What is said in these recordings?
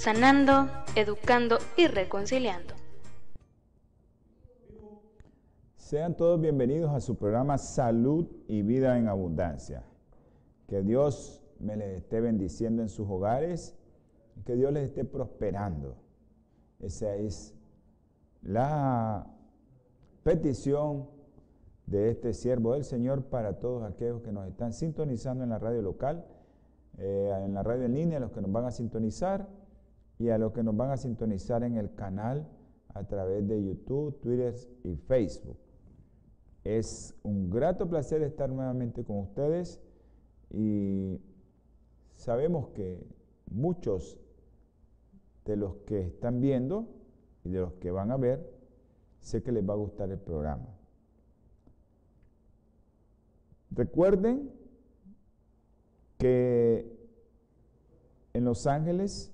sanando, educando y reconciliando. Sean todos bienvenidos a su programa Salud y Vida en Abundancia. Que Dios me les esté bendiciendo en sus hogares, que Dios les esté prosperando. Esa es la petición de este siervo del Señor para todos aquellos que nos están sintonizando en la radio local, eh, en la radio en línea, los que nos van a sintonizar y a los que nos van a sintonizar en el canal a través de YouTube, Twitter y Facebook. Es un grato placer estar nuevamente con ustedes y sabemos que muchos de los que están viendo y de los que van a ver, sé que les va a gustar el programa. Recuerden que en Los Ángeles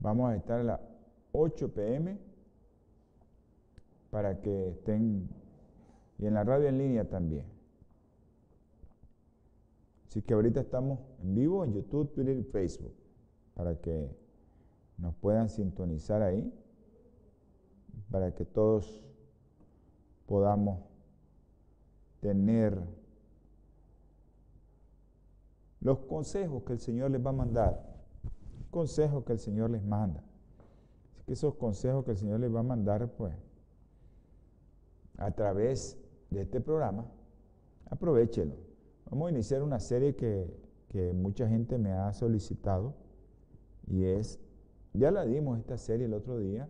vamos a estar a las 8 pm para que estén y en la radio en línea también. Así que ahorita estamos en vivo en YouTube, Twitter y Facebook para que nos puedan sintonizar ahí, para que todos podamos tener los consejos que el Señor les va a mandar, consejos que el Señor les manda. Así que esos consejos que el Señor les va a mandar, pues, a través de este programa, aprovechelo. Vamos a iniciar una serie que, que mucha gente me ha solicitado y es, ya la dimos esta serie el otro día,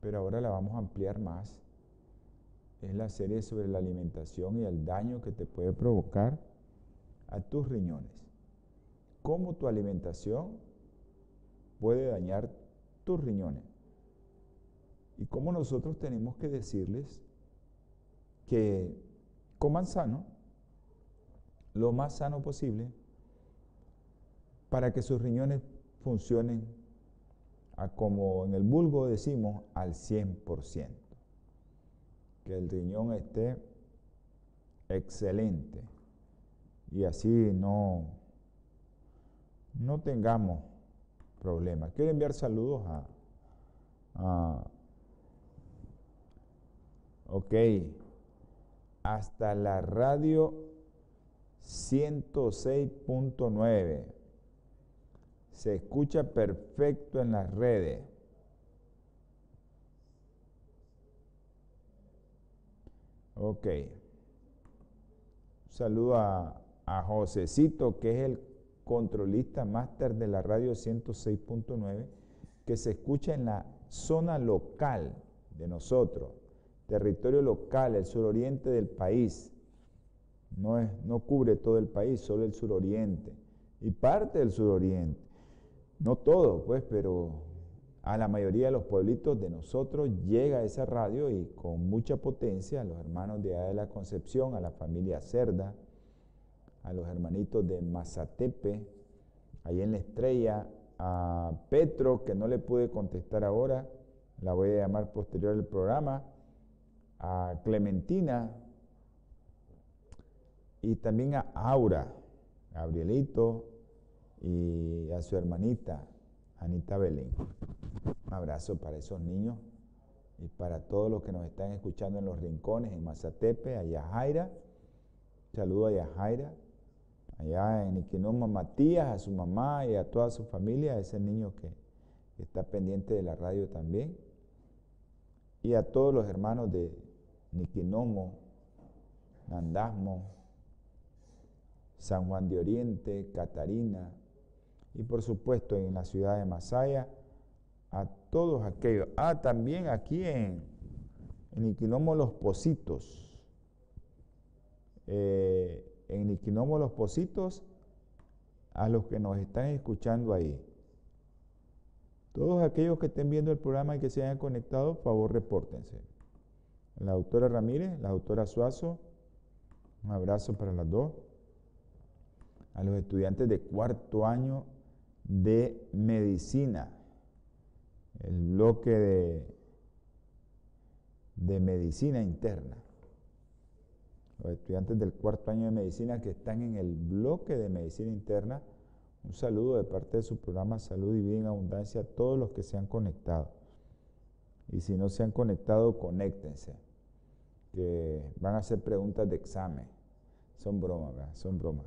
pero ahora la vamos a ampliar más es la serie sobre la alimentación y el daño que te puede provocar a tus riñones. Cómo tu alimentación puede dañar tus riñones. Y cómo nosotros tenemos que decirles que coman sano, lo más sano posible, para que sus riñones funcionen a como en el vulgo decimos al 100% que el riñón esté excelente y así no, no tengamos problemas. Quiero enviar saludos a, a ok, hasta la radio 106.9. Se escucha perfecto en las redes. Ok. Saludo a, a Josecito, que es el controlista máster de la radio 106.9, que se escucha en la zona local de nosotros, territorio local, el suroriente del país. No, es, no cubre todo el país, solo el suroriente y parte del suroriente. No todo, pues, pero a la mayoría de los pueblitos de nosotros llega esa radio y con mucha potencia a los hermanos de de la Concepción, a la familia Cerda, a los hermanitos de Mazatepe, ahí en la estrella, a Petro, que no le pude contestar ahora, la voy a llamar posterior al programa, a Clementina y también a Aura, Gabrielito y a su hermanita Anita Belén. Un abrazo para esos niños y para todos los que nos están escuchando en los rincones, en Mazatepe, a Yajaira. Saludo a Yajaira. Allá en Iquinoma Matías, a su mamá y a toda su familia, a ese niño que, está pendiente de la radio también. Y a todos los hermanos de Niquinomo, Nandasmo, San Juan de Oriente, Catarina, y por supuesto en la ciudad de Masaya, a todos aquellos. Ah, también aquí en, en Iquinomo Los Positos. Eh, en Iquinomo Los Positos, a los que nos están escuchando ahí. Todos aquellos que estén viendo el programa y que se hayan conectado, por favor, repórtense. La doctora Ramírez, la doctora Suazo, un abrazo para las dos. A los estudiantes de cuarto año de medicina, el bloque de medicina interna. Los estudiantes del cuarto año de medicina que están en el bloque de medicina interna, un saludo de parte de su programa Salud y Vida en Abundancia a todos los que se han conectado. Y si no se han conectado, conéctense, que van a hacer preguntas de examen. Son bromas, son bromas.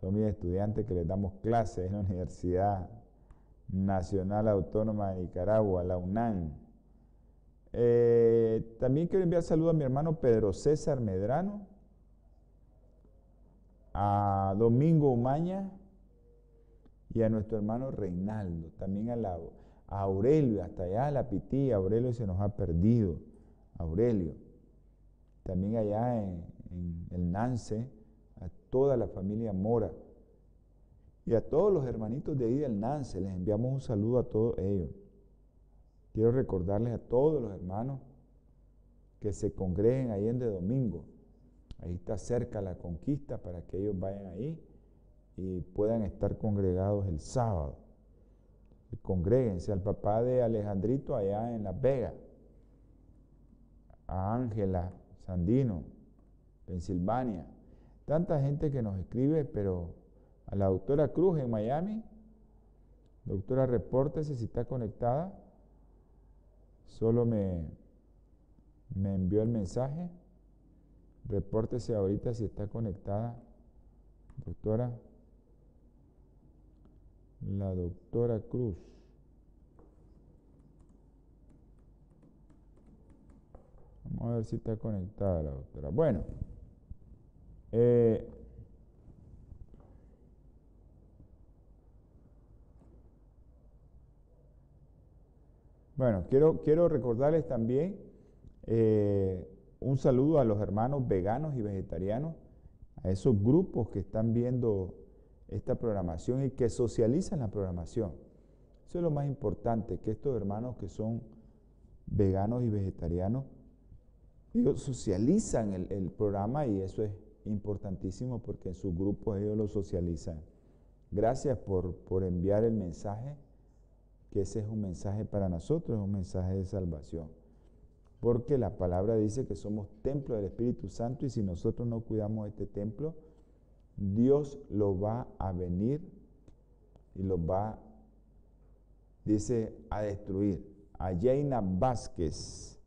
Son mis estudiantes que les damos clases en la Universidad Nacional Autónoma de Nicaragua, la UNAM. Eh, también quiero enviar saludos a mi hermano Pedro César Medrano, a Domingo Umaña, y a nuestro hermano Reinaldo, también a, la, Aurelio, hasta allá a la Pitía, Aurelio se nos ha perdido, Aurelio, también allá en, el Nance, a toda la familia Mora y a todos los hermanitos de ahí del Nance, les enviamos un saludo a todos ellos. Quiero recordarles a todos los hermanos que se congreguen ahí en de domingo. Ahí está cerca la conquista para que ellos vayan ahí y puedan estar congregados el sábado. Congréguense al papá de Alejandrito allá en Las Vegas, a Ángela Sandino, Pensilvania. Tanta gente que nos escribe, pero a la doctora Cruz en Miami, doctora, repórtese si está conectada. Solo me, me envió el mensaje. Repórtese ahorita si está conectada, doctora la doctora Cruz. Vamos a ver si está conectada la doctora. Bueno, eh, bueno, quiero, quiero recordarles también eh, un saludo a los hermanos veganos y vegetarianos, a esos grupos que están viendo esta programación y que socializan la programación. Eso es lo más importante, que estos hermanos que son veganos y vegetarianos, ellos socializan el, programa y eso es importantísimo porque en sus grupos ellos lo socializan. Gracias por, por enviar el mensaje, que ese es un mensaje para nosotros, es un mensaje de salvación. Porque la palabra dice que somos templo del Espíritu Santo y si nosotros no cuidamos este templo, Dios lo va a venir y lo va, dice, a destruir. A Jaina Vázquez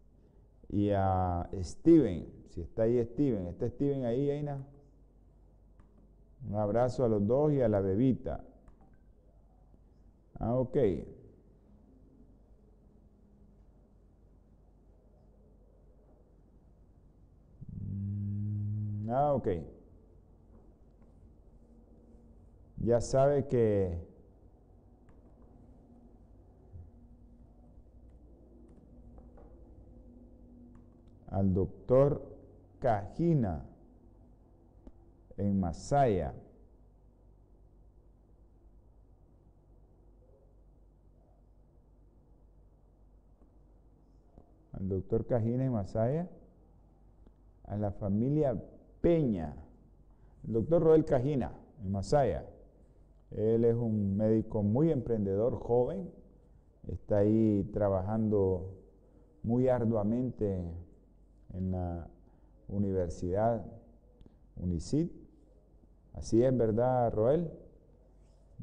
y a Steven, si está ahí Steven, ¿está Steven ahí, Jaina? Un abrazo a los dos y a la bebita. Ah, ok. Ah, ok. ya sabe que al doctor Cajina en Masaya. Al doctor Cajina en Masaya, a la familia Peña, el doctor Roel Cajina en Masaya, él es un médico muy emprendedor, joven, está ahí trabajando muy arduamente en la universidad UNICIT. Así es, ¿verdad, Roel?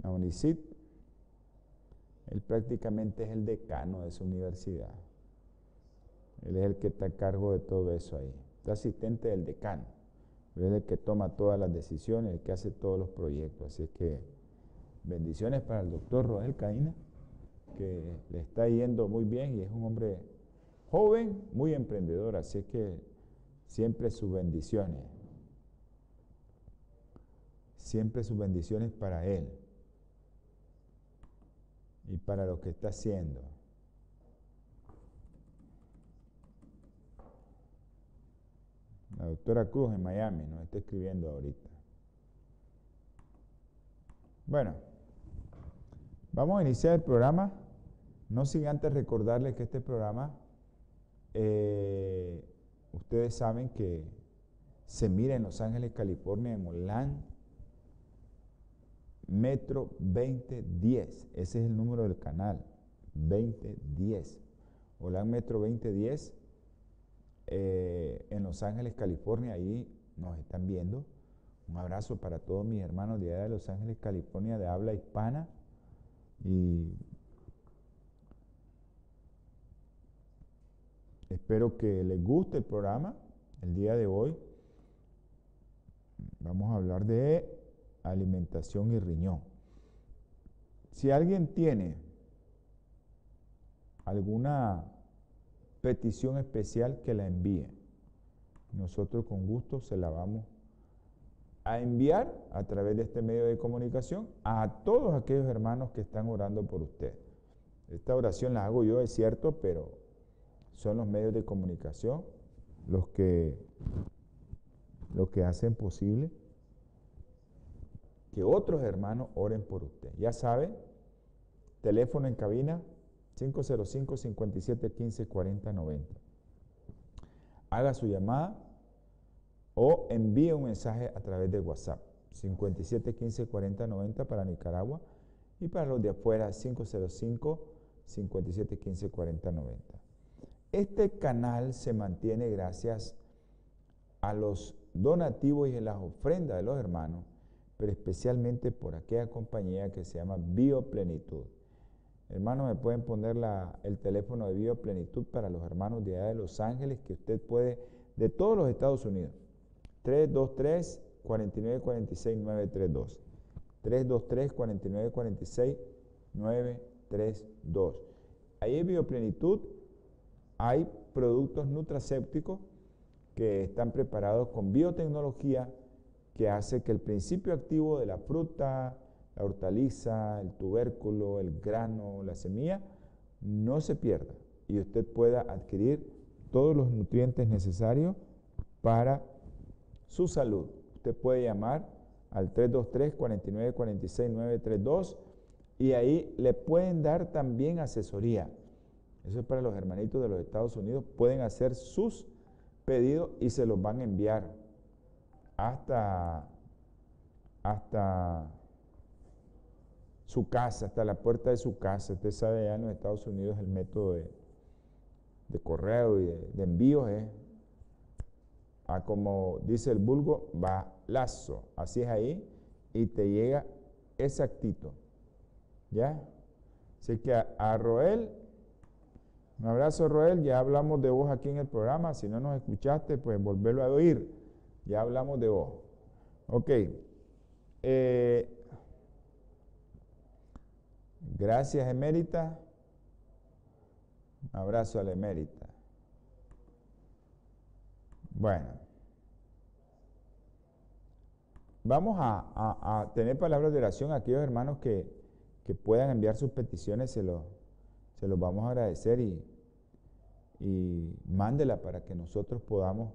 La UNICIT. Él prácticamente es el decano de esa universidad. Él es el que está a cargo de todo eso ahí. Es asistente del decano. Es el que toma todas las decisiones, el que hace todos los proyectos. Así es que Bendiciones para el doctor Roel Caína, que le está yendo muy bien y es un hombre joven, muy emprendedor, así que siempre sus bendiciones. Siempre sus bendiciones para él y para lo que está haciendo. La doctora Cruz en Miami nos está escribiendo ahorita. Bueno. Vamos a iniciar el programa No sin antes recordarles que este programa, eh, ustedes saben que se mira en Los Ángeles, California, en Orlando Metro 2010. Ese es el número del canal. 2010. Hola Metro 2010. Eh, en Los Ángeles, California. Ahí nos están viendo. Un abrazo para todos mis hermanos de allá de Los Ángeles, California, de habla hispana. Y espero que les guste el programa. El día de hoy vamos a hablar de alimentación y riñón. Si alguien tiene alguna petición especial, que la envíe. Nosotros con gusto se la vamos a enviar a través de este medio de comunicación a todos aquellos hermanos que están orando por usted. Esta oración la hago yo, es cierto, pero son los medios de comunicación los que, los que hacen posible que otros hermanos oren por usted. Ya sabe, teléfono en cabina 505 57 15 40 90. Haga su llamada o envíe un mensaje a través de WhatsApp 57 15 40 90 para Nicaragua y para los de afuera 505 57 15 40 90. Este canal se mantiene gracias a los donativos y a las ofrendas de los hermanos pero especialmente por aquella compañía que se llama Bioplenitud. Hermanos, me pueden poner el teléfono de Bioplenitud para los hermanos de allá de Los Ángeles, que usted puede, de todos los Estados Unidos. 323 4946 932. 323 4946 932. Ahí en Bioplenitud hay productos nutracépticos que están preparados con biotecnología que hace que el principio activo de la fruta, la hortaliza, el tubérculo, el grano, la semilla, no se pierda y usted pueda adquirir todos los nutrientes necesarios para su salud. Usted puede llamar al 323-4946-932 y ahí le pueden dar también asesoría. Eso es para los hermanitos de los Estados Unidos. Pueden hacer sus pedidos y se los van a enviar hasta, hasta su casa, hasta la puerta de su casa. Usted sabe, allá en los Estados Unidos el método de, correo y de, envío es, a como dice el vulgo, balazo. Así es ahí y te llega exactito. ¿Ya? Así que a, a Roel, un abrazo Roel, ya hablamos de vos aquí en el programa. Si no nos escuchaste, pues volverlo a oír. Ya hablamos de vos. Ok. Eh, gracias, Emérita. Un abrazo a la Emérita. Bueno. Vamos a, tener palabras de oración a aquellos hermanos que, puedan enviar sus peticiones, se los se vamos a agradecer y, y mándela para que nosotros podamos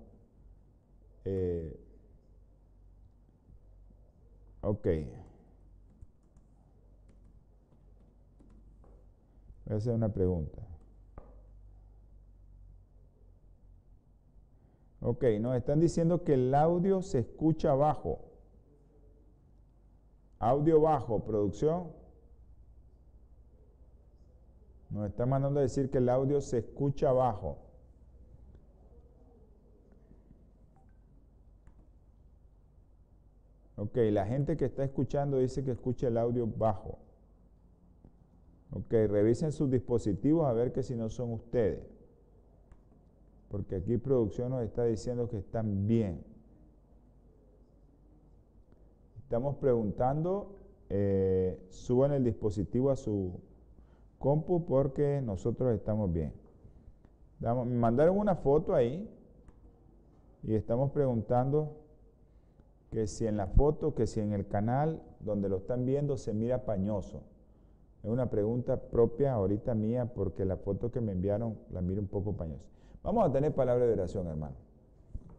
eh, ok. Voy a hacer una pregunta. Ok, nos están diciendo que el audio se escucha bajo. Audio bajo, producción. Nos están mandando a decir que el audio se escucha bajo. Ok, la gente que está escuchando dice que escucha el audio bajo. Ok, revisen sus dispositivos a ver que si no son ustedes. Porque aquí producción nos está diciendo que están bien. Estamos preguntando, eh, suban el dispositivo a su compu porque nosotros estamos bien. me mandaron una foto ahí y estamos preguntando que si en la foto, que si en el canal donde lo están viendo se mira pañoso. Es una pregunta propia ahorita mía porque la foto que me enviaron la miro un poco pañosa. Vamos a tener palabra de oración, hermano.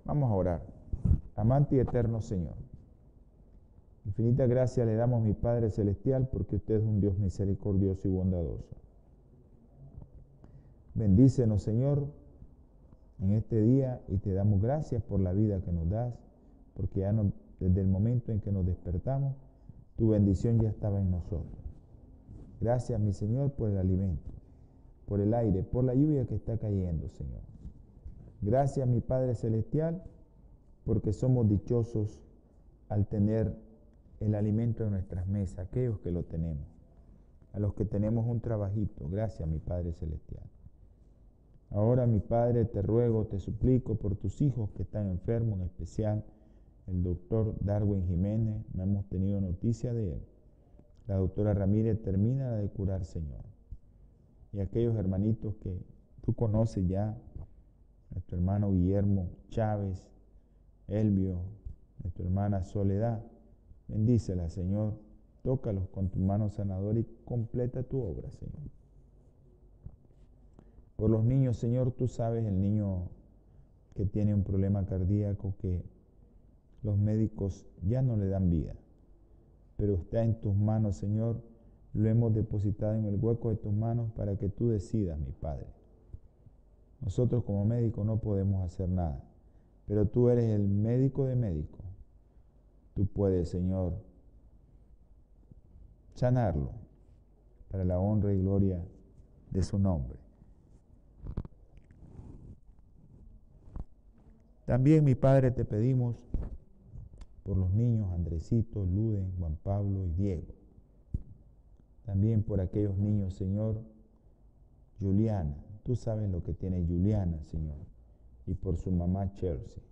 Vamos a orar. Amante y eterno Señor. Infinita gracia le damos, mi Padre Celestial, porque usted es un Dios misericordioso y bondadoso. Bendícenos, Señor, en este día y te damos gracias por la vida que nos das, porque ya desde el momento en que nos despertamos, tu bendición ya estaba en nosotros. Gracias, mi Señor, por el alimento, por el aire, por la lluvia que está cayendo, Señor. Gracias, mi Padre Celestial, porque somos dichosos al tener el alimento en nuestras mesas, aquellos que lo tenemos, a los que tenemos un trabajito. Gracias, mi Padre Celestial. Ahora, mi Padre, te ruego, te suplico por tus hijos que están enfermos, en especial el doctor Darwin Jiménez, no hemos tenido noticia de él. La doctora Ramírez termina de curar, Señor. Y aquellos hermanitos que tú conoces ya, nuestro hermano Guillermo Chávez, Elvio, nuestra hermana Soledad, bendícela, Señor. Tócalos con tu mano sanadora y completa tu obra, Señor. Por los niños, Señor, tú sabes el niño que tiene un problema cardíaco que los médicos ya no le dan vida, pero está en tus manos, Señor. Lo hemos depositado en el hueco de tus manos para que tú decidas, mi Padre. Nosotros como médicos no podemos hacer nada, pero tú eres el médico de médicos. Tú puedes, Señor, sanarlo para la honra y gloria de su nombre. También, mi Padre, te pedimos por los niños Andresito, Luden, Juan Pablo y Diego. También por aquellos niños, Señor, Juliana. Tú sabes lo que tiene Juliana, Señor. Y por su mamá Chelsea.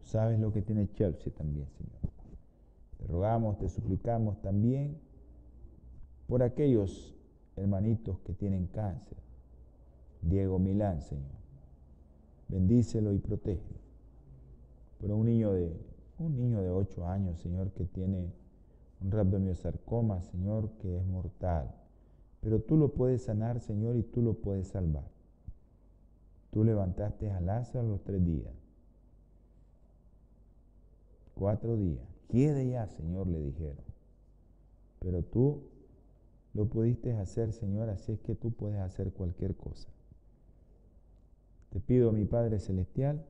Tú sabes lo que tiene Chelsea también, Señor. Te rogamos, te suplicamos también por aquellos hermanitos que tienen cáncer. Diego Milán, Señor. Bendícelo y protégelo. Por un niño de un niño de 8 años, Señor, que tiene un rabdomiosarcoma, Señor, que es mortal. Pero tú lo puedes sanar, Señor, y tú lo puedes salvar. Tú levantaste a Lázaro los tres días. Cuatro días. Quede ya, Señor, le dijeron. Pero tú lo pudiste hacer, Señor, así es que tú puedes hacer cualquier cosa. Te pido, mi Padre Celestial,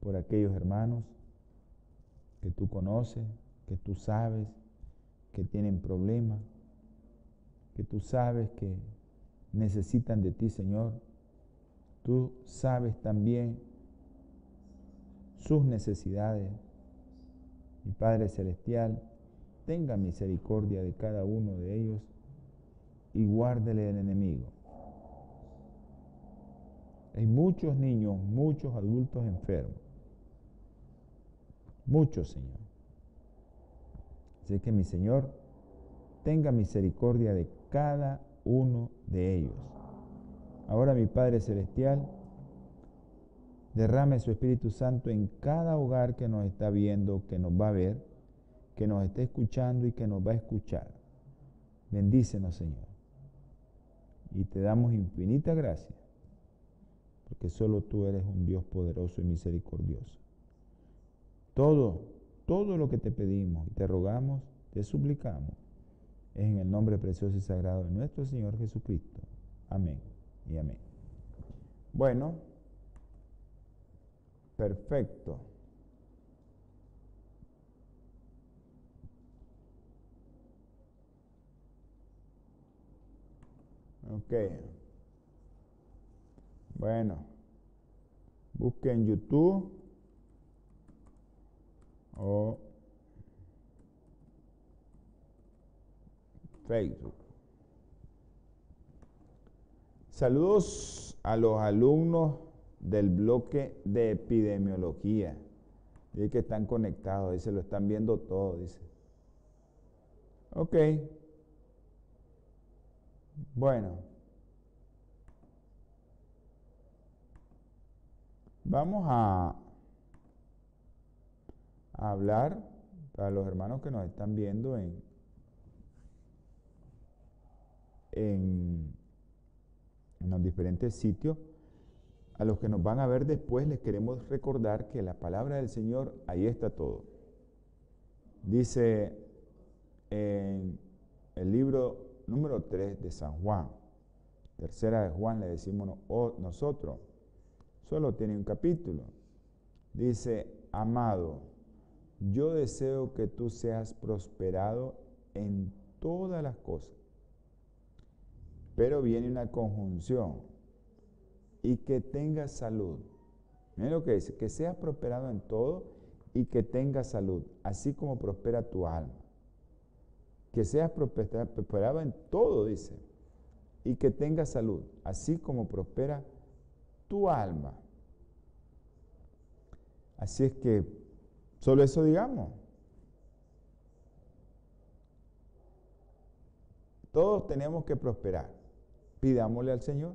por aquellos hermanos que tú conoces, que tú sabes que tienen problemas, que tú sabes que necesitan de ti, Señor. Tú sabes también sus necesidades. Mi Padre Celestial, tenga misericordia de cada uno de ellos y guárdele del enemigo. Hay muchos niños, muchos adultos enfermos mucho, Señor. Así que mi Señor tenga misericordia de cada uno de ellos. Ahora mi Padre Celestial, derrame su Espíritu Santo en cada hogar que nos está viendo, que nos va a ver, que nos está escuchando y que nos va a escuchar. Bendícenos, Señor. Y te damos infinita gracia, porque solo tú eres un Dios poderoso y misericordioso. Todo, todo lo que te pedimos y te rogamos, te suplicamos, es en el nombre precioso y sagrado de nuestro Señor Jesucristo. Amén y amén. Bueno, perfecto. Ok. Bueno, busquen YouTube Facebook. Saludos a los alumnos del bloque de epidemiología. Dice que están conectados, dice, lo están viendo todo, dice. Ok. Bueno. Vamos a hablar para los hermanos que nos están viendo en, en, los diferentes sitios. A los que nos van a ver después les queremos recordar que la palabra del Señor, ahí está todo. Dice en el libro número 3 de San Juan, Tercera de Juan le decimos nosotros. Solo tiene un capítulo. Dice, amado, yo deseo que tú seas prosperado en todas las cosas. Pero viene una conjunción. Y que tengas salud. Miren lo que dice, que seas prosperado en todo y que tengas salud, así como prospera tu alma. Que seas prosperado en todo, dice, y que tengas salud, así como prospera tu alma. Así es que solo eso digamos. Todos tenemos que prosperar. Pidámosle al Señor.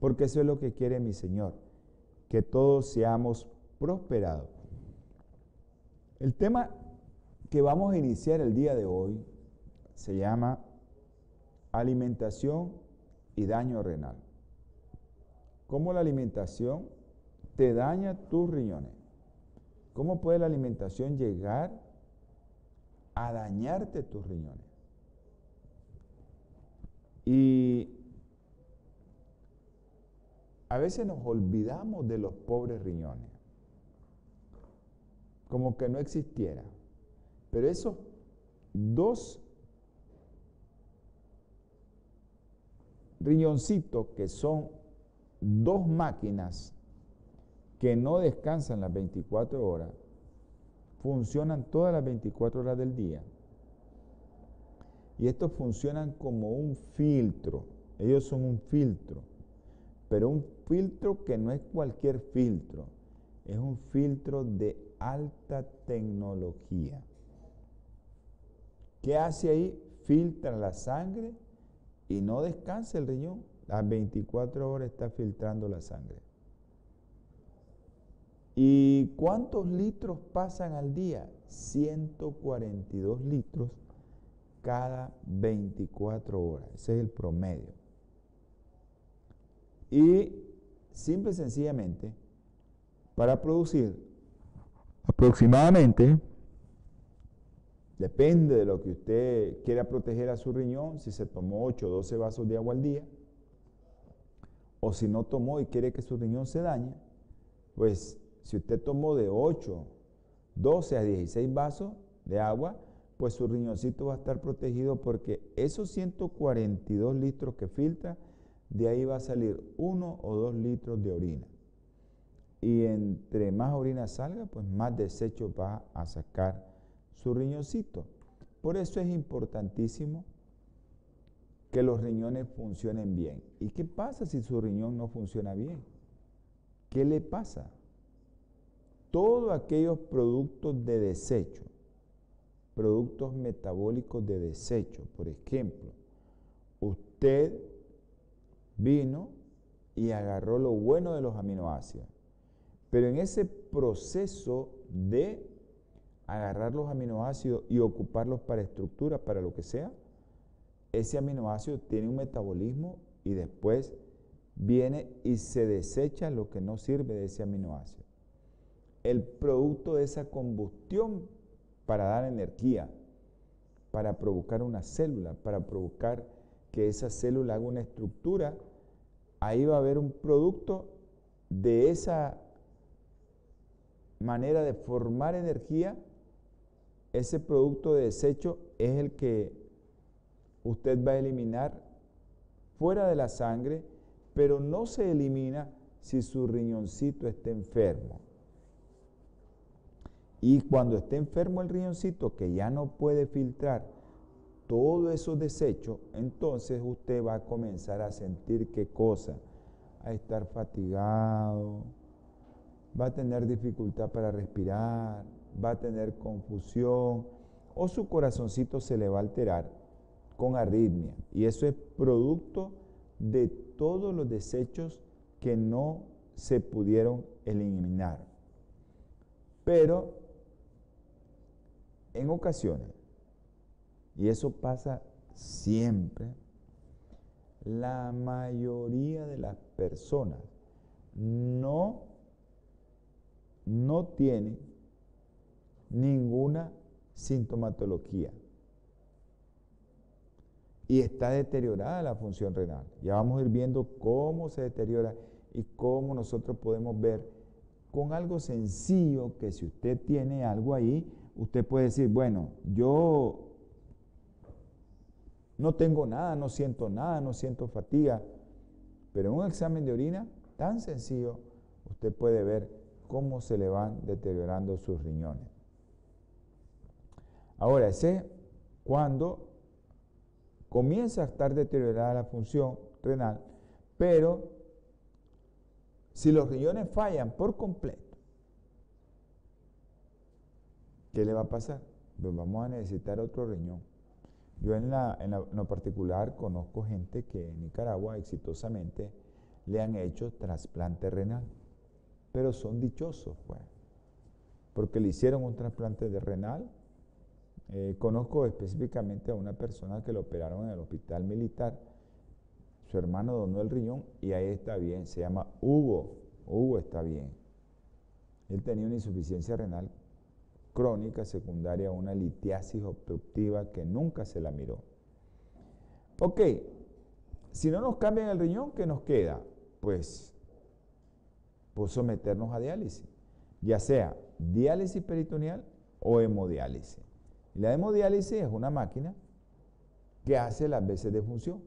Porque eso es lo que quiere mi Señor. Que todos seamos prosperados. El tema que vamos a iniciar el día de hoy se llama alimentación y daño renal. ¿Cómo la alimentación te daña tus riñones? ¿Cómo puede la alimentación llegar a dañarte tus riñones? Y a veces nos olvidamos de los pobres riñones, como que no existiera. Pero esos dos riñoncitos que son dos máquinas que no descansan las 24 horas, funcionan todas las 24 horas del día. Y estos funcionan como un filtro. Ellos son un filtro. Pero un filtro que no es cualquier filtro. Es un filtro de alta tecnología. ¿Qué hace ahí? Filtra la sangre y no descansa el riñón. Las 24 horas está filtrando la sangre. ¿Y cuántos litros pasan al día? 142 litros cada 24 horas. Ese es el promedio. Y simple y sencillamente, para producir aproximadamente, depende de lo que usted quiera proteger a su riñón, si se tomó 8 o 12 vasos de agua al día, o si no tomó y quiere que su riñón se dañe, pues si usted tomó de 8, 12 a 16 vasos de agua, pues su riñoncito va a estar protegido porque esos 142 litros que filtra, de ahí va a salir 1 o 2 litros de orina. Y entre más orina salga, pues más desecho va a sacar su riñoncito. Por eso es importantísimo que los riñones funcionen bien. ¿Y qué pasa si su riñón no funciona bien? ¿Qué le pasa? Todos aquellos productos de desecho productos metabólicos de desecho. Por ejemplo, usted vino y agarró lo bueno de los aminoácidos, pero en ese proceso de agarrar los aminoácidos y ocuparlos para estructura, para lo que sea, ese aminoácido tiene un metabolismo y después viene y se desecha lo que no sirve de ese aminoácido. El producto de esa combustión para dar energía, para provocar una célula, para provocar que esa célula haga una estructura, ahí va a haber un producto de esa manera de formar energía, ese producto de desecho es el que usted va a eliminar fuera de la sangre, pero no se elimina si su riñoncito está enfermo. Y cuando esté enfermo el riñoncito, que ya no puede filtrar todos esos desechos, entonces usted va a comenzar a sentir qué cosa, a estar fatigado, va a tener dificultad para respirar, va a tener confusión o su corazoncito se le va a alterar con arritmia. Y eso es producto de todos los desechos que no se pudieron eliminar. Pero en ocasiones, y eso pasa siempre, la mayoría de las personas no, no tienen ninguna sintomatología. y está deteriorada la función renal. Ya vamos a ir viendo cómo se deteriora y cómo nosotros podemos ver con algo sencillo que si usted tiene algo ahí, usted puede decir, bueno, yo no tengo nada, no siento nada, no siento fatiga, pero en un examen de orina tan sencillo, usted puede ver cómo se le van deteriorando sus riñones. Ahora, ese cuando comienza a estar deteriorada la función renal, pero si los riñones fallan por completo, ¿qué le va a pasar? Pues vamos a necesitar otro riñón. Yo en, lo particular conozco gente que en Nicaragua exitosamente le han hecho trasplante renal, pero son dichosos, pues, porque le hicieron un trasplante de renal eh, conozco específicamente a una persona que lo operaron en el hospital militar. Su hermano donó el riñón y ahí está bien. Se llama Hugo. Hugo está bien. Él tenía una insuficiencia renal crónica secundaria a una litiasis obstructiva que nunca se la miró. Ok, si no nos cambian el riñón, ¿qué nos queda? Pues, pues someternos a diálisis, ya sea diálisis peritoneal o hemodiálisis. La hemodiálisis es una máquina que hace las veces de función.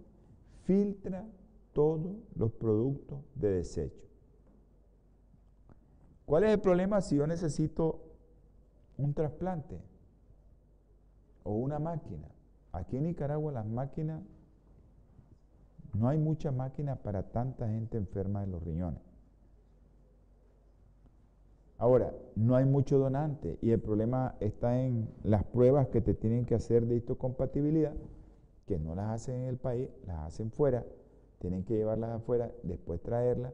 Filtra todos los productos de desecho. ¿Cuál es el problema si yo necesito un trasplante o una máquina? Aquí en Nicaragua las máquinas, no hay mucha máquina para tanta gente enferma de los riñones. Ahora, no hay mucho donante y el problema está en las pruebas que te tienen que hacer de histocompatibilidad, que no las hacen en el país, las hacen fuera, tienen que llevarlas afuera, después traerlas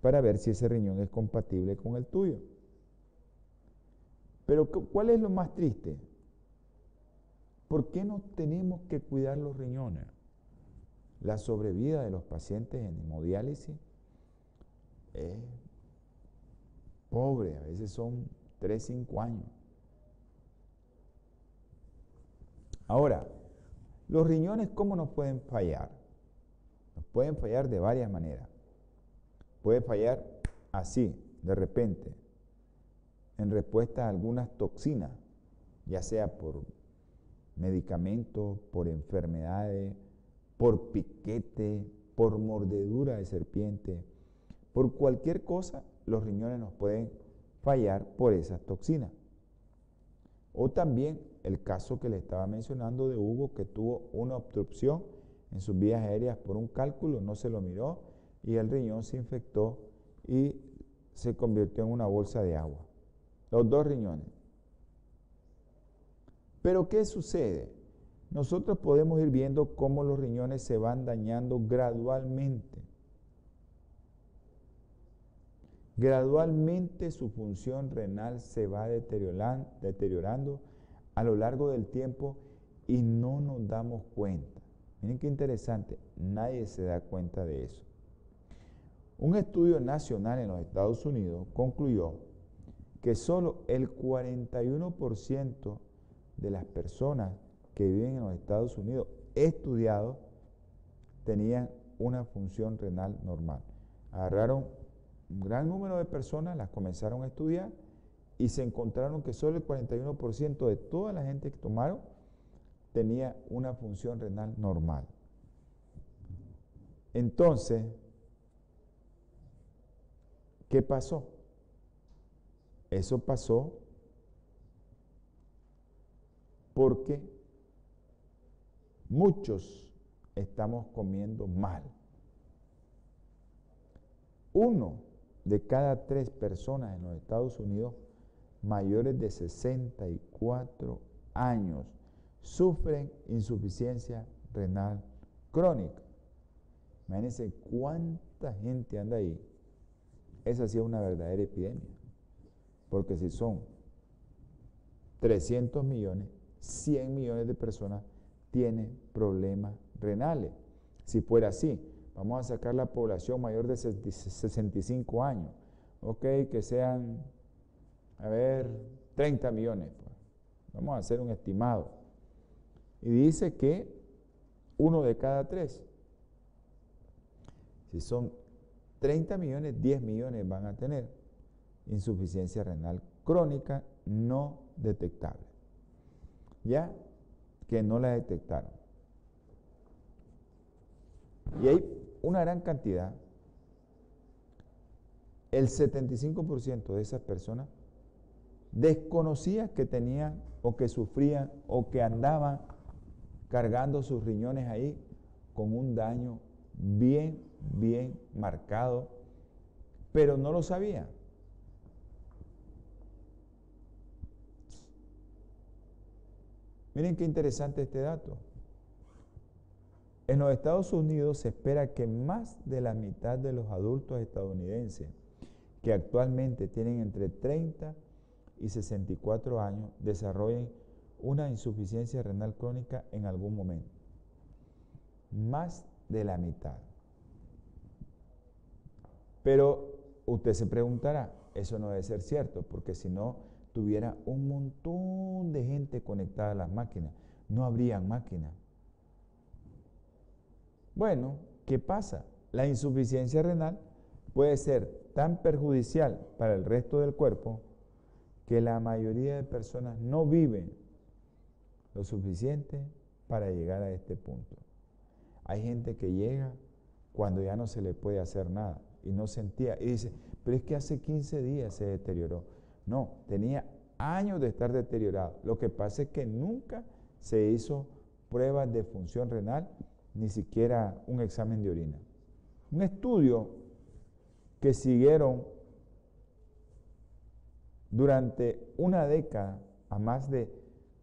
para ver si ese riñón es compatible con el tuyo. Pero ¿cuál es lo más triste? ¿Por qué no tenemos que cuidar los riñones? La sobrevida de los pacientes en hemodiálisis es pobre, a veces son 3, 5 años. Ahora, los riñones, ¿cómo nos pueden fallar? Nos pueden fallar de varias maneras. Puede fallar así, de repente, en respuesta a algunas toxinas, ya sea por medicamentos, por enfermedades, por piquete, por mordedura de serpiente, por cualquier cosa los riñones nos pueden fallar por esas toxinas. O también el caso que le estaba mencionando de Hugo, que tuvo una obstrucción en sus vías aéreas por un cálculo, no se lo miró y el riñón se infectó y se convirtió en una bolsa de agua. Los dos riñones. Pero ¿qué sucede? Nosotros podemos ir viendo cómo los riñones se van dañando gradualmente. Gradualmente su función renal se va deteriorando a lo largo del tiempo y no nos damos cuenta. Miren qué interesante, nadie se da cuenta de eso. Un estudio nacional en los Estados Unidos concluyó que solo el 41% de las personas que viven en los Estados Unidos estudiados tenían una función renal normal. Agarraron un gran número de personas las comenzaron a estudiar y se encontraron que solo el 41% de toda la gente que tomaron tenía una función renal normal. Entonces, ¿qué pasó? Eso pasó porque muchos estamos comiendo mal. Uno de cada tres personas en los Estados Unidos mayores de 64 años sufren insuficiencia renal crónica. Imagínense cuánta gente anda ahí. Esa sí es una verdadera epidemia. Porque si son 300 millones, 100 millones de personas tienen problemas renales. Si fuera así, Vamos a sacar la población mayor de 65 años. Ok, que sean, a ver, 30 millones. Pues. Vamos a hacer un estimado. Y dice que uno de cada tres. Si son 30 millones, 10 millones van a tener insuficiencia renal crónica no detectable. Ya que no la detectaron. Y hay una gran cantidad, el 75% de esas personas desconocía que tenían o que sufrían o que andaban cargando sus riñones ahí con un daño bien, bien marcado, pero no lo sabían. Miren qué interesante este dato. En los Estados Unidos se espera que más de la mitad de los adultos estadounidenses que actualmente tienen entre 30 y 64 años desarrollen una insuficiencia renal crónica en algún momento. Más de la mitad. Pero usted se preguntará, eso no debe ser cierto, porque si no, tuviera un montón de gente conectada a las máquinas. No habrían máquinas. Bueno, ¿qué pasa? La insuficiencia renal puede ser tan perjudicial para el resto del cuerpo que la mayoría de personas no viven lo suficiente para llegar a este punto. Hay gente que llega cuando ya no se le puede hacer nada y no sentía, y dice, pero es que hace 15 días se deterioró. No, tenía años de estar deteriorado. Lo que pasa es que nunca se hizo pruebas de función renal, ni siquiera un examen de orina. Un estudio que siguieron durante una década a más de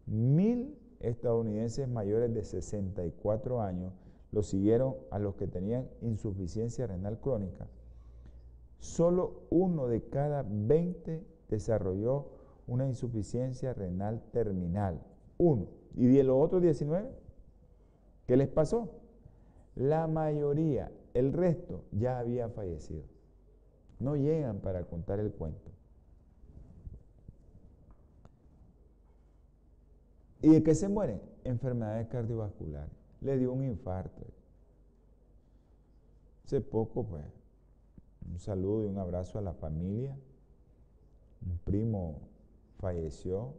mil estadounidenses mayores de 64 años, lo siguieron a los que tenían insuficiencia renal crónica. Solo uno de cada 20 desarrolló una insuficiencia renal terminal. Uno. ¿Y de los otros 19? ¿Qué les pasó? La mayoría, el resto, ya había fallecido. No llegan para contar el cuento. ¿Y de qué se mueren? Enfermedades cardiovasculares. Le dio un infarto. Hace poco, pues, un saludo y un abrazo a la familia. Un primo falleció.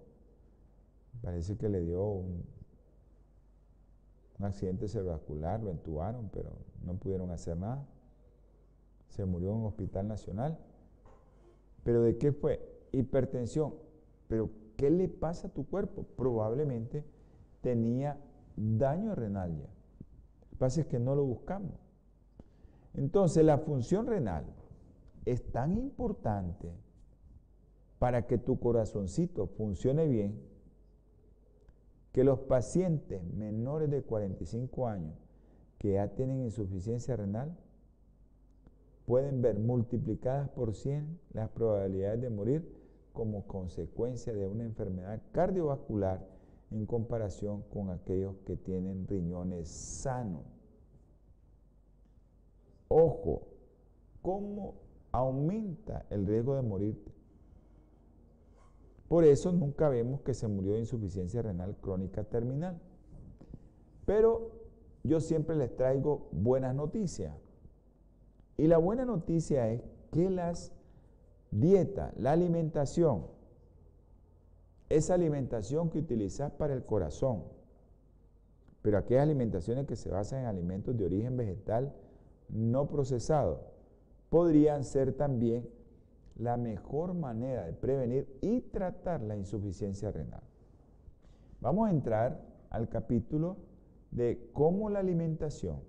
Parece que le dio un, accidente cerebrovascular, lo entubaron, pero no pudieron hacer nada. Se murió en un hospital nacional. ¿Pero de qué fue? Hipertensión. ¿Pero qué le pasa a tu cuerpo? Probablemente tenía daño renal ya. Lo que pasa es que no lo buscamos. Entonces, la función renal es tan importante para que tu corazoncito funcione bien, que los pacientes menores de 45 años que ya tienen insuficiencia renal pueden ver multiplicadas por 100 las probabilidades de morir como consecuencia de una enfermedad cardiovascular en comparación con aquellos que tienen riñones sanos. Ojo, ¿cómo aumenta el riesgo de morir por eso nunca vemos que se murió de insuficiencia renal crónica terminal. Pero yo siempre les traigo buenas noticias. Y la buena noticia es que las dietas, la alimentación, esa alimentación que utilizas para el corazón, pero aquellas alimentaciones que se basan en alimentos de origen vegetal no procesado, podrían ser también la mejor manera de prevenir y tratar la insuficiencia renal. Vamos a entrar al capítulo de cómo la alimentación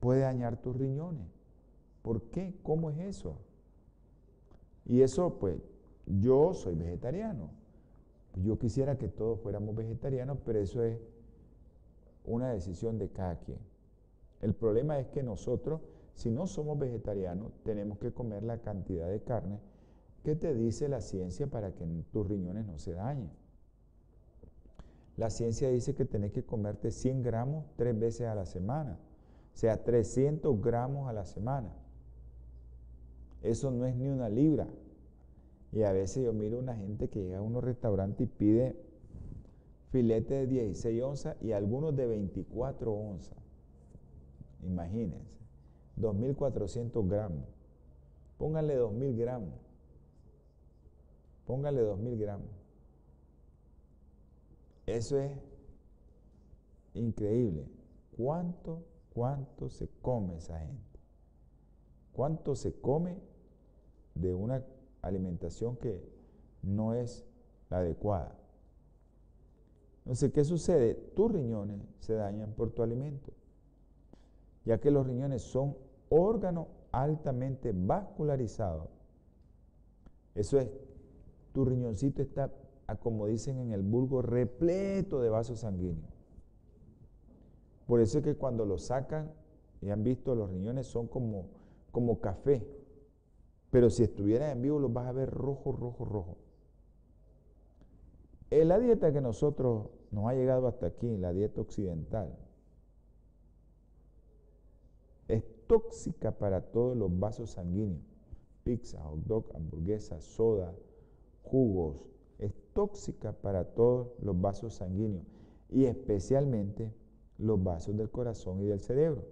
puede dañar tus riñones. ¿Por qué? ¿Cómo es eso? Y eso, pues, yo soy vegetariano. Yo quisiera que todos fuéramos vegetarianos, pero eso es una decisión de cada quien. El problema es que nosotros si no somos vegetarianos, tenemos que comer la cantidad de carne que te dice la ciencia para que tus riñones no se dañen. La ciencia dice que tenés que comerte 100 gramos tres veces a la semana, o sea, 300 gramos a la semana. Eso no es ni una libra. Y a veces yo miro a una gente que llega a unos restaurantes y pide filete de 16 onzas y algunos de 24 onzas. Imagínense, 2.400 gramos. Pónganle 2.000 gramos. Póngale 2.000 gramos. Eso es increíble. ¿Cuánto, cuánto se come esa gente? ¿Cuánto se come de una alimentación que no es la adecuada? Entonces, ¿qué sucede? Tus riñones se dañan por tu alimento, ya que los riñones son órganos altamente vascularizados. Eso es, tu riñoncito está, como dicen en el vulgo, repleto de vasos sanguíneos. Por eso es que cuando lo sacan, y han visto, los riñones son como, como café. Pero si estuvieran en vivo, los vas a ver rojo, rojo, rojo. En la dieta que nosotros nos ha llegado hasta aquí, la dieta occidental, es tóxica para todos los vasos sanguíneos. Pizza, hot dog, hamburguesa, soda, jugos. Es tóxica para todos los vasos sanguíneos y especialmente los vasos del corazón y del cerebro.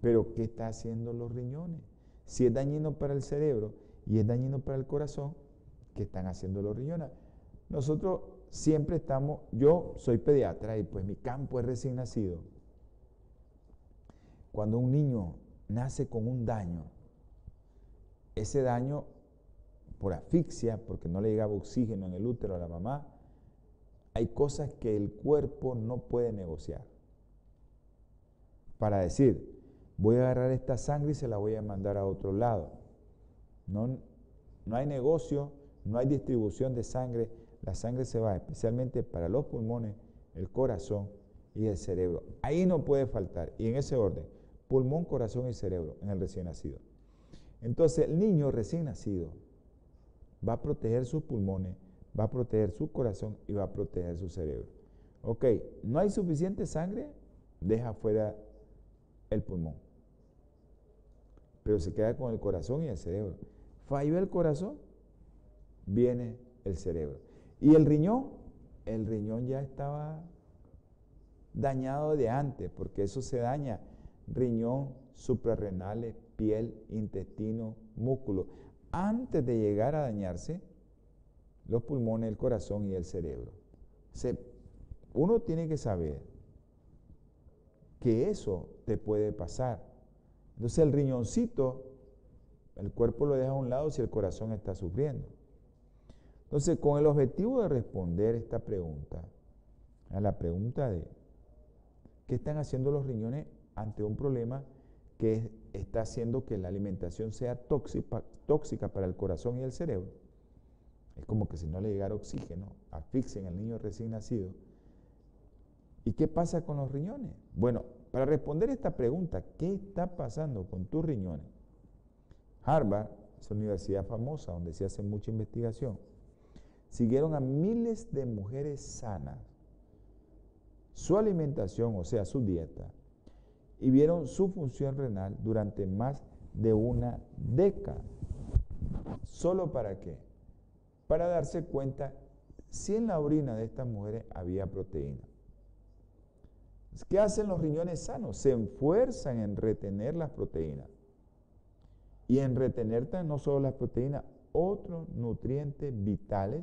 Pero ¿qué está haciendo los riñones? Si es dañino para el cerebro, y es dañino para el corazón, que están haciendo los riñones. Nosotros siempre estamos, yo soy pediatra y pues mi campo es recién nacido. Cuando un niño nace con un daño, ese daño por asfixia, porque no le llegaba oxígeno en el útero a la mamá, hay cosas que el cuerpo no puede negociar. Para decir, voy a agarrar esta sangre y se la voy a mandar a otro lado. No, no hay negocio, no hay distribución de sangre. La sangre se va especialmente para los pulmones, el corazón y el cerebro. Ahí no puede faltar. Y en ese orden, pulmón, corazón y cerebro en el recién nacido. Entonces el niño recién nacido va a proteger sus pulmones, va a proteger su corazón y va a proteger su cerebro. Ok, no hay suficiente sangre, deja fuera el pulmón. Pero se queda con el corazón y el cerebro. Falló el corazón, viene el cerebro. Y el riñón, el riñón ya estaba dañado de antes, porque eso se daña. Riñón, suprarrenales, piel, intestino, músculo. Antes de llegar a dañarse, los pulmones, el corazón y el cerebro. uno tiene que saber que eso te puede pasar. Entonces el riñoncito el cuerpo lo deja a un lado si el corazón está sufriendo. Entonces, con el objetivo de responder esta pregunta, a la pregunta de qué están haciendo los riñones ante un problema que está haciendo que la alimentación sea tóxica, para el corazón y el cerebro. Es como que si no le llegara oxígeno, asfixien al niño recién nacido. ¿Y qué pasa con los riñones? Bueno, para responder esta pregunta, ¿qué está pasando con tus riñones? Harvard, es una universidad famosa donde se hace mucha investigación, siguieron a miles de mujeres sanas, su alimentación, o sea, su dieta, y vieron su función renal durante más de una década. ¿Solo para qué? Para darse cuenta si en la orina de estas mujeres había proteína. ¿Qué hacen los riñones sanos? Se esfuerzan en retener las proteínas y en retenerte no solo las proteínas, otros nutrientes vitales.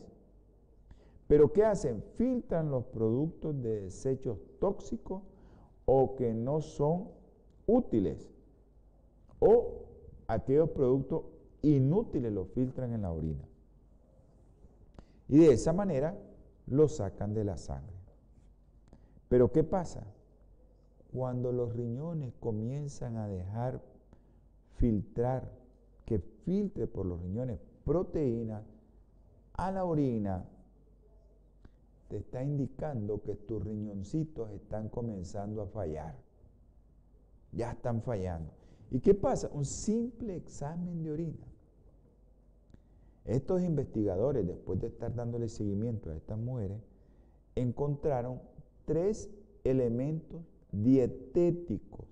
Pero ¿qué hacen? Filtran los productos de desechos tóxicos o que no son útiles. O aquellos productos inútiles los filtran en la orina. Y de esa manera los sacan de la sangre. Pero ¿qué pasa? Cuando los riñones comienzan a dejar filtrar que filtre por los riñones proteínas a la orina, te está indicando que tus riñoncitos están comenzando a fallar. Ya están fallando. ¿Y qué pasa? Un simple examen de orina. Estos investigadores, después de estar dándole seguimiento a estas mujeres, encontraron tres elementos dietéticos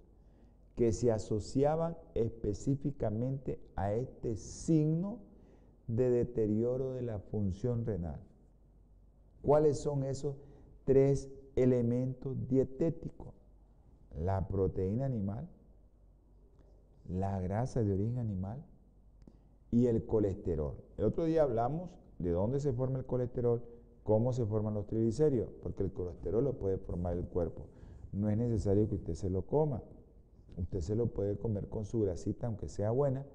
que se asociaban específicamente a este signo de deterioro de la función renal. ¿Cuáles son esos tres elementos dietéticos? La proteína animal, la grasa de origen animal y el colesterol. El otro día hablamos de dónde se forma el colesterol, cómo se forman los triglicéridos, porque el colesterol lo puede formar el cuerpo. No es necesario que usted se lo coma. Usted se lo puede comer con su grasita, aunque sea buena,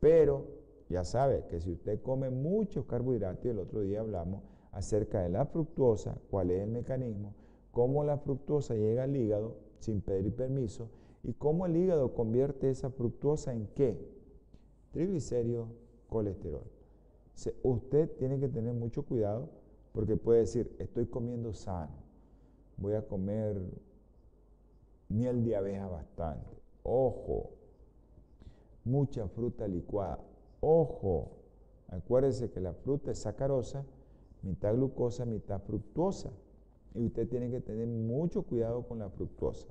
pero ya sabe que si usted come muchos carbohidratos, el otro día hablamos acerca de la fructuosa, cuál es el mecanismo, cómo la fructuosa llega al hígado sin pedir permiso y cómo el hígado convierte esa fructuosa en qué? Triglicéridos, colesterol. Usted tiene que tener mucho cuidado porque puede decir, estoy comiendo sano, voy a comer miel de abeja bastante, ojo, mucha fruta licuada, ojo, acuérdese que la fruta es sacarosa, mitad glucosa, mitad fructuosa, y usted tiene que tener mucho cuidado con la fructuosa.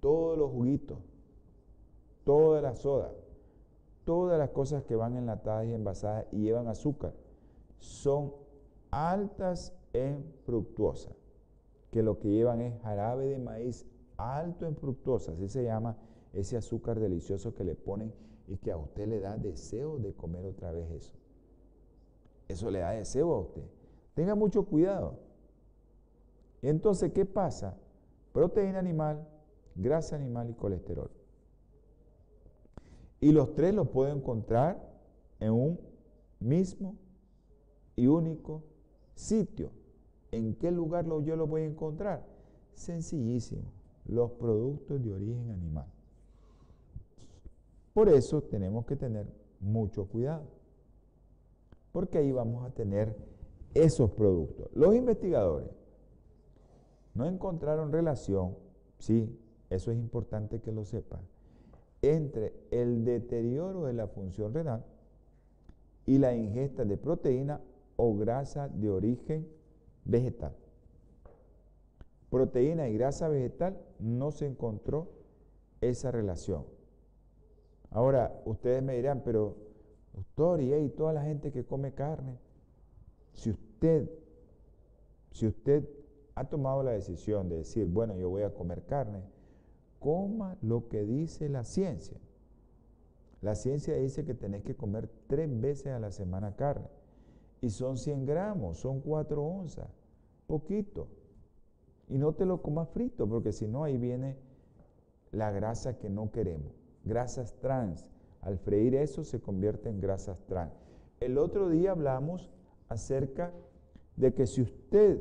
Todos los juguitos, toda la soda, todas las cosas que van enlatadas y envasadas y llevan azúcar son altas en fructuosa, que lo que llevan es jarabe de maíz alto en fructosa, así se llama ese azúcar delicioso que le ponen y que a usted le da deseo de comer otra vez eso. Eso le da deseo a usted. Tenga mucho cuidado. Entonces, ¿qué pasa? Proteína animal, grasa animal y colesterol. Y los tres los puedo encontrar en un mismo y único sitio. ¿En qué lugar yo lo voy a encontrar? Sencillísimo los productos de origen animal. Por eso tenemos que tener mucho cuidado, porque ahí vamos a tener esos productos. Los investigadores no encontraron relación, sí, eso es importante que lo sepan, entre el deterioro de la función renal y la ingesta de proteína o grasa de origen vegetal proteína y grasa vegetal, no se encontró esa relación. Ahora, ustedes me dirán, pero doctor, y toda la gente que come carne, si usted, si usted ha tomado la decisión de decir, bueno, yo voy a comer carne, coma lo que dice la ciencia. La ciencia dice que tenés que comer tres veces a la semana carne. Y son 100 gramos, son 4 onzas, poquito. Y no te lo comas frito, porque si no, ahí viene la grasa que no queremos. Grasas trans. Al freír eso se convierte en grasas trans. El otro día hablamos acerca de que si usted,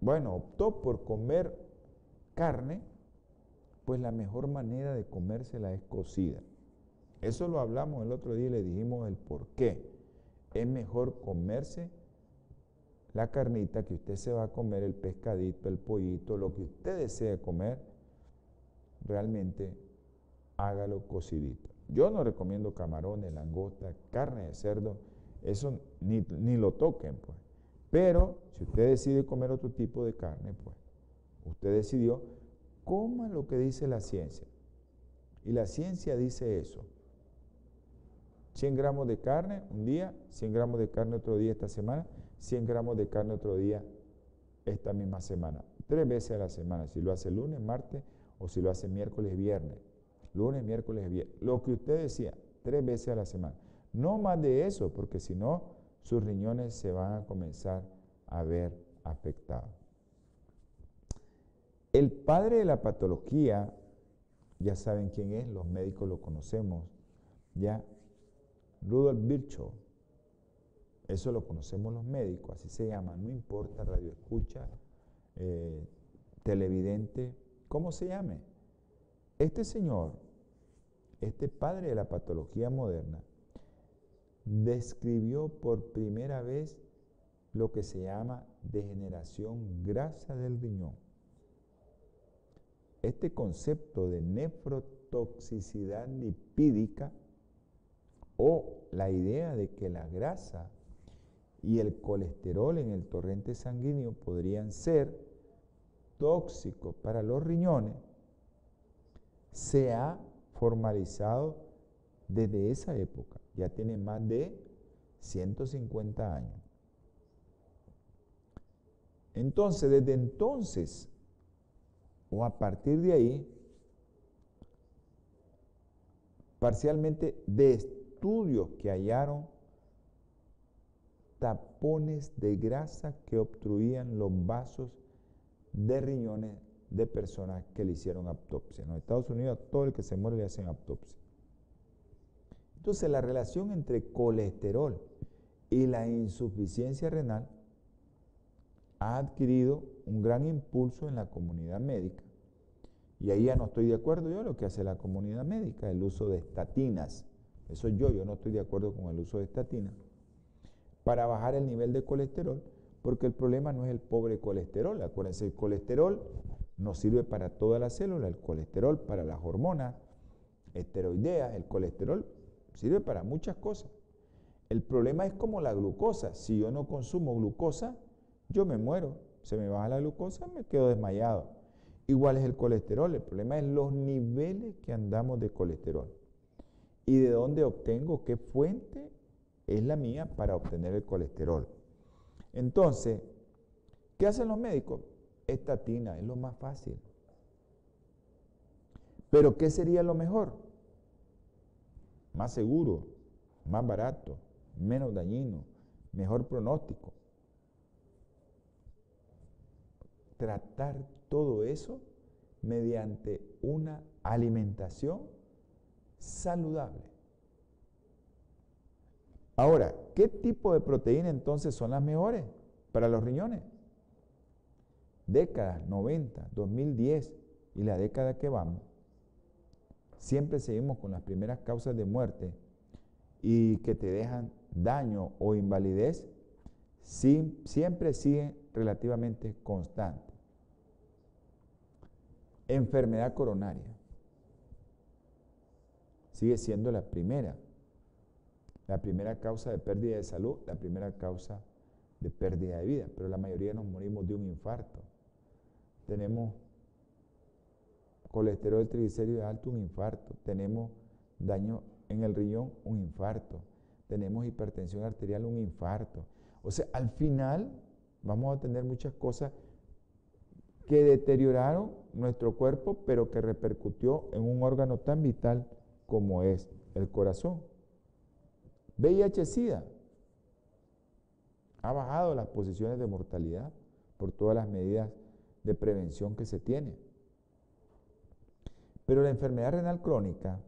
bueno, optó por comer carne, pues la mejor manera de comérsela es cocida. Eso lo hablamos el otro día y le dijimos el por qué. Es mejor comerse la carnita que usted se va a comer, el pescadito, el pollito, lo que usted desee comer, realmente hágalo cocidito. Yo no recomiendo camarones, langosta, carne de cerdo, eso ni, ni lo toquen, pues. Pero si usted decide comer otro tipo de carne, pues usted decidió, coma lo que dice la ciencia. Y la ciencia dice eso. 100 gramos de carne un día, 100 gramos de carne otro día esta semana, 100 gramos de carne otro día esta misma semana. Tres veces a la semana, si lo hace lunes, martes o si lo hace miércoles, viernes. Lunes, miércoles, viernes. Lo que usted decía, tres veces a la semana. No más de eso, porque si no, sus riñones se van a comenzar a ver afectados. El padre de la patología, ya saben quién es, los médicos lo conocemos, ya, Rudolf Virchow, eso lo conocemos los médicos, así se llama, no importa, radio escucha, eh, televidente, ¿cómo se llame? Este señor, este padre de la patología moderna, describió por primera vez lo que se llama degeneración grasa del riñón. Este concepto de nefrotoxicidad lipídica o la idea de que la grasa y el colesterol en el torrente sanguíneo podrían ser tóxicos para los riñones, se ha formalizado desde esa época. Ya tiene más de 150 años. Entonces, desde entonces, o a partir de ahí, parcialmente de estudios que hallaron tapones de grasa que obstruían los vasos de riñones de personas que le hicieron autopsia. En los Estados Unidos todo el que se muere le hacen autopsia. Entonces la relación entre colesterol y la insuficiencia renal ha adquirido un gran impulso en la comunidad médica. Y ahí ya no estoy de acuerdo yo lo que hace la comunidad médica, el uso de estatinas. Eso yo, yo no estoy de acuerdo con el uso de estatinas para bajar el nivel de colesterol, porque el problema no es el pobre colesterol. Acuérdense, el colesterol no sirve para toda la célula, el colesterol para las hormonas esteroideas, el colesterol sirve para muchas cosas. El problema es como la glucosa. Si yo no consumo glucosa, yo me muero. Se me baja la glucosa, me quedo desmayado. Igual es el colesterol. El problema es los niveles que andamos de colesterol. ¿Y de dónde obtengo? ¿Qué fuente es la mía para obtener el colesterol. Entonces, ¿qué hacen los médicos? Estatina es lo más fácil. Pero ¿qué sería lo mejor? Más seguro, más barato, menos dañino, mejor pronóstico. Tratar todo eso mediante una alimentación saludable. Ahora, ¿qué tipo de proteína entonces son las mejores para los riñones? Décadas 90, 2010 y la década que vamos, siempre seguimos con las primeras causas de muerte y que te dejan daño o invalidez, siempre siguen relativamente constantes. Enfermedad coronaria sigue siendo la primera la primera causa de pérdida de salud, la primera causa de pérdida de vida, pero la mayoría nos morimos de un infarto. Tenemos colesterol triglicéridos alto, un infarto. Tenemos daño en el riñón, un infarto. Tenemos hipertensión arterial, un infarto. O sea, al final vamos a tener muchas cosas que deterioraron nuestro cuerpo, pero que repercutió en un órgano tan vital como es el corazón. VIH-Sida ha bajado las posiciones de mortalidad por todas las medidas de prevención que se tienen. Pero la enfermedad renal crónica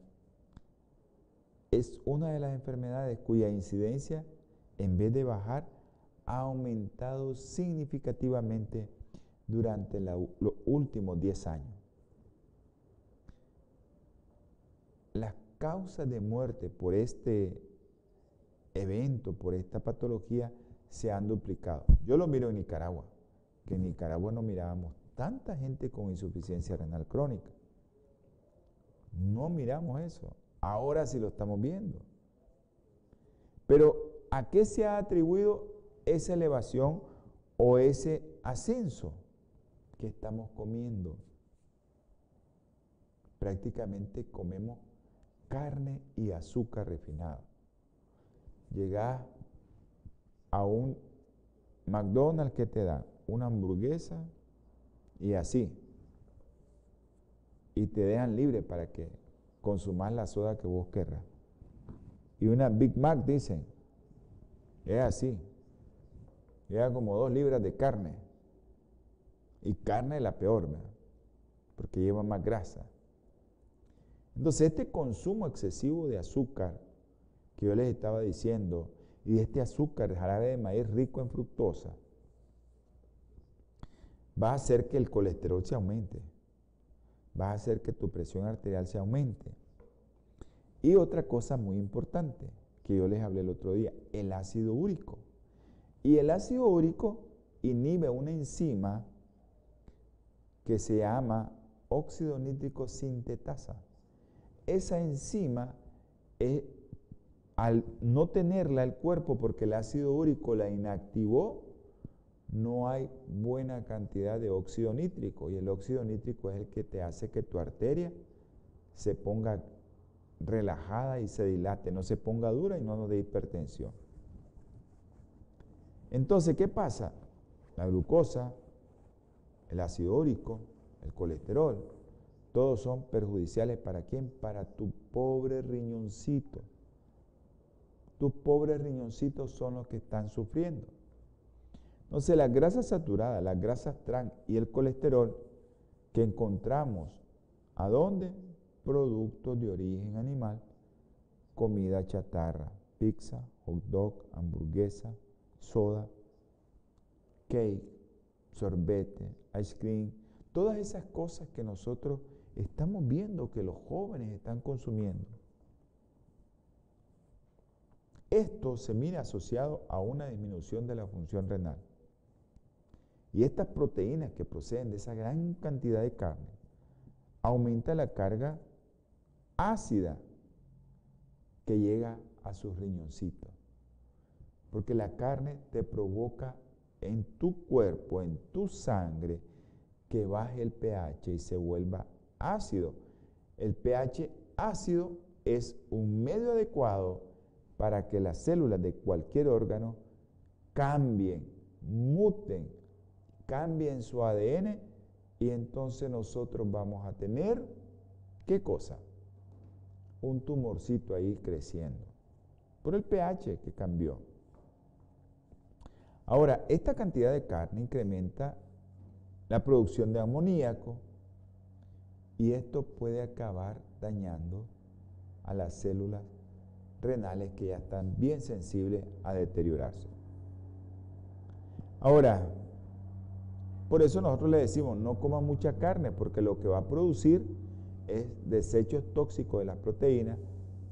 es una de las enfermedades cuya incidencia, en vez de bajar, ha aumentado significativamente durante los últimos 10 años. Las causas de muerte por este eventos por esta patología se han duplicado. Yo lo miro en Nicaragua, que en Nicaragua no mirábamos tanta gente con insuficiencia renal crónica. No miramos eso. Ahora sí lo estamos viendo. Pero ¿a qué se ha atribuido esa elevación o ese ascenso que estamos comiendo? Prácticamente comemos carne y azúcar refinado. Llegas a un McDonald's que te da una hamburguesa y así. Y te dejan libre para que consumas la soda que vos querrás. Y una Big Mac, dicen, es así. Llega como dos libras de carne. Y carne es la peor, ¿verdad? Porque lleva más grasa. Entonces, este consumo excesivo de azúcar que yo les estaba diciendo, y este azúcar, jarabe de maíz rico en fructosa, va a hacer que el colesterol se aumente, va a hacer que tu presión arterial se aumente. Y otra cosa muy importante que yo les hablé el otro día, el ácido úrico. Y el ácido úrico inhibe una enzima que se llama óxido nítrico sintetasa. Esa enzima es al no tenerla el cuerpo porque el ácido úrico la inactivó, no hay buena cantidad de óxido nítrico y el óxido nítrico es el que te hace que tu arteria se ponga relajada y se dilate, no se ponga dura y no nos dé hipertensión. Entonces, ¿qué pasa? La glucosa, el ácido úrico, el colesterol, todos son perjudiciales para quién? Para tu pobre riñoncito. Tus pobres riñoncitos son los que están sufriendo. Entonces, las grasas saturadas, las grasas trans y el colesterol que encontramos, ¿a dónde? Productos de origen animal, comida chatarra, pizza, hot dog, hamburguesa, soda, cake, sorbete, ice cream, todas esas cosas que nosotros estamos viendo que los jóvenes están consumiendo. Esto se mira asociado a una disminución de la función renal. Y estas proteínas que proceden de esa gran cantidad de carne aumenta la carga ácida que llega a sus riñoncitos. Porque la carne te provoca en tu cuerpo, en tu sangre, que baje el pH y se vuelva ácido. El pH ácido es un medio adecuado para que las células de cualquier órgano cambien, muten, cambien su ADN y entonces nosotros vamos a tener, ¿qué cosa? Un tumorcito ahí creciendo. Por el pH que cambió. Ahora, esta cantidad de carne incrementa la producción de amoníaco y esto puede acabar dañando a las células renales que ya están bien sensibles a deteriorarse. Ahora, por eso nosotros le decimos, no coma mucha carne, porque lo que va a producir es desechos tóxicos de las proteínas,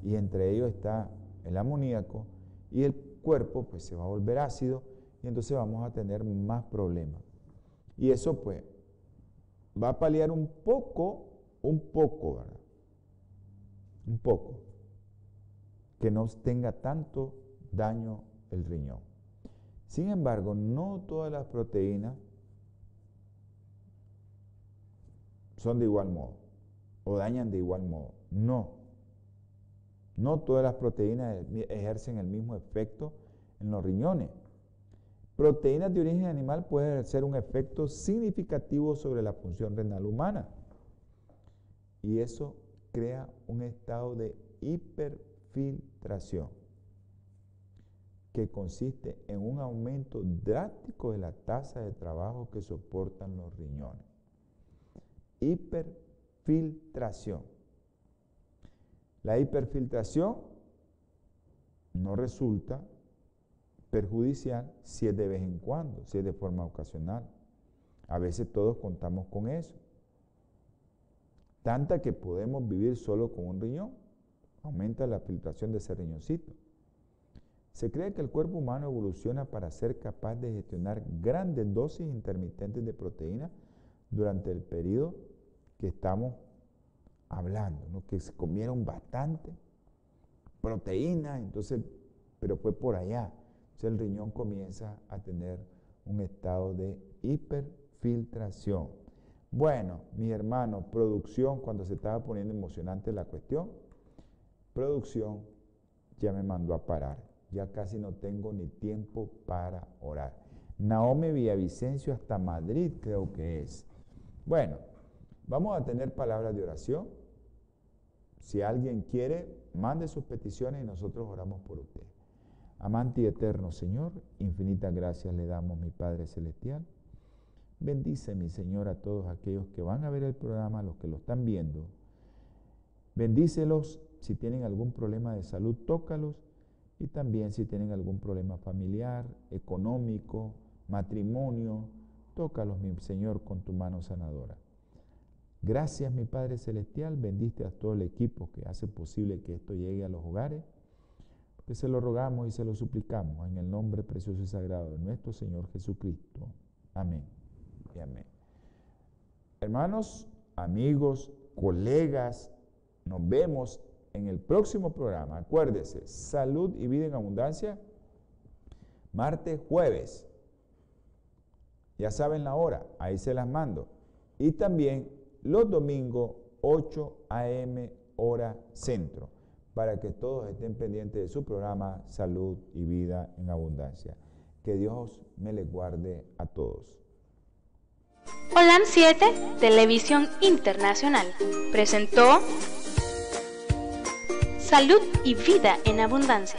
y entre ellos está el amoníaco, y el cuerpo pues se va a volver ácido, y entonces vamos a tener más problemas. Y eso pues va a paliar un poco, un poco, ¿verdad? Un poco. Que no tenga tanto daño el riñón. Sin embargo, no todas las proteínas son de igual modo o dañan de igual modo. No. No todas las proteínas ejercen el mismo efecto en los riñones. Proteínas de origen animal pueden ejercer un efecto significativo sobre la función renal humana. Y eso crea un estado de hiperfiltración que consiste en un aumento drástico de la tasa de trabajo que soportan los riñones. Hiperfiltración. La hiperfiltración no resulta perjudicial si es de vez en cuando, si es de forma ocasional. A veces todos contamos con eso. Tanta que podemos vivir solo con un riñón. Aumenta la filtración de ese riñoncito. Se cree que el cuerpo humano evoluciona para ser capaz de gestionar grandes dosis intermitentes de proteína durante el periodo que estamos hablando, que se comieron bastante proteína, entonces, pero fue por allá. Entonces el riñón comienza a tener un estado de hiperfiltración. Bueno, mi hermano, producción, cuando se estaba poniendo emocionante la cuestión, producción ya me mandó a parar. Ya casi no tengo ni tiempo para orar. Naomi Villavicencio hasta Madrid creo que es. Bueno, vamos a tener palabras de oración. Si alguien quiere, mande sus peticiones y nosotros oramos por usted. Amante y eterno Señor, infinitas gracias le damos, mi Padre Celestial. Bendice, mi Señor, a todos aquellos que van a ver el programa, los que lo están viendo. Bendícelos si tienen algún problema de salud, tócalos. Y también si tienen algún problema familiar, económico, matrimonio, tócalos, mi Señor, con tu mano sanadora. Gracias, mi Padre Celestial. Bendiste a todo el equipo que hace posible que esto llegue a los hogares que se lo rogamos y se lo suplicamos en el nombre precioso y sagrado de nuestro Señor Jesucristo. Amén y amén. Hermanos, amigos, colegas, nos vemos en el próximo programa. Acuérdese, salud y vida en abundancia, martes, jueves. Ya saben la hora, ahí se las mando. Y también los domingos, 8 a.m. hora centro para que todos estén pendientes de su programa Salud y Vida en Abundancia. Que Dios me les guarde a todos. Holan 7, Televisión Internacional, presentó Salud y Vida en Abundancia.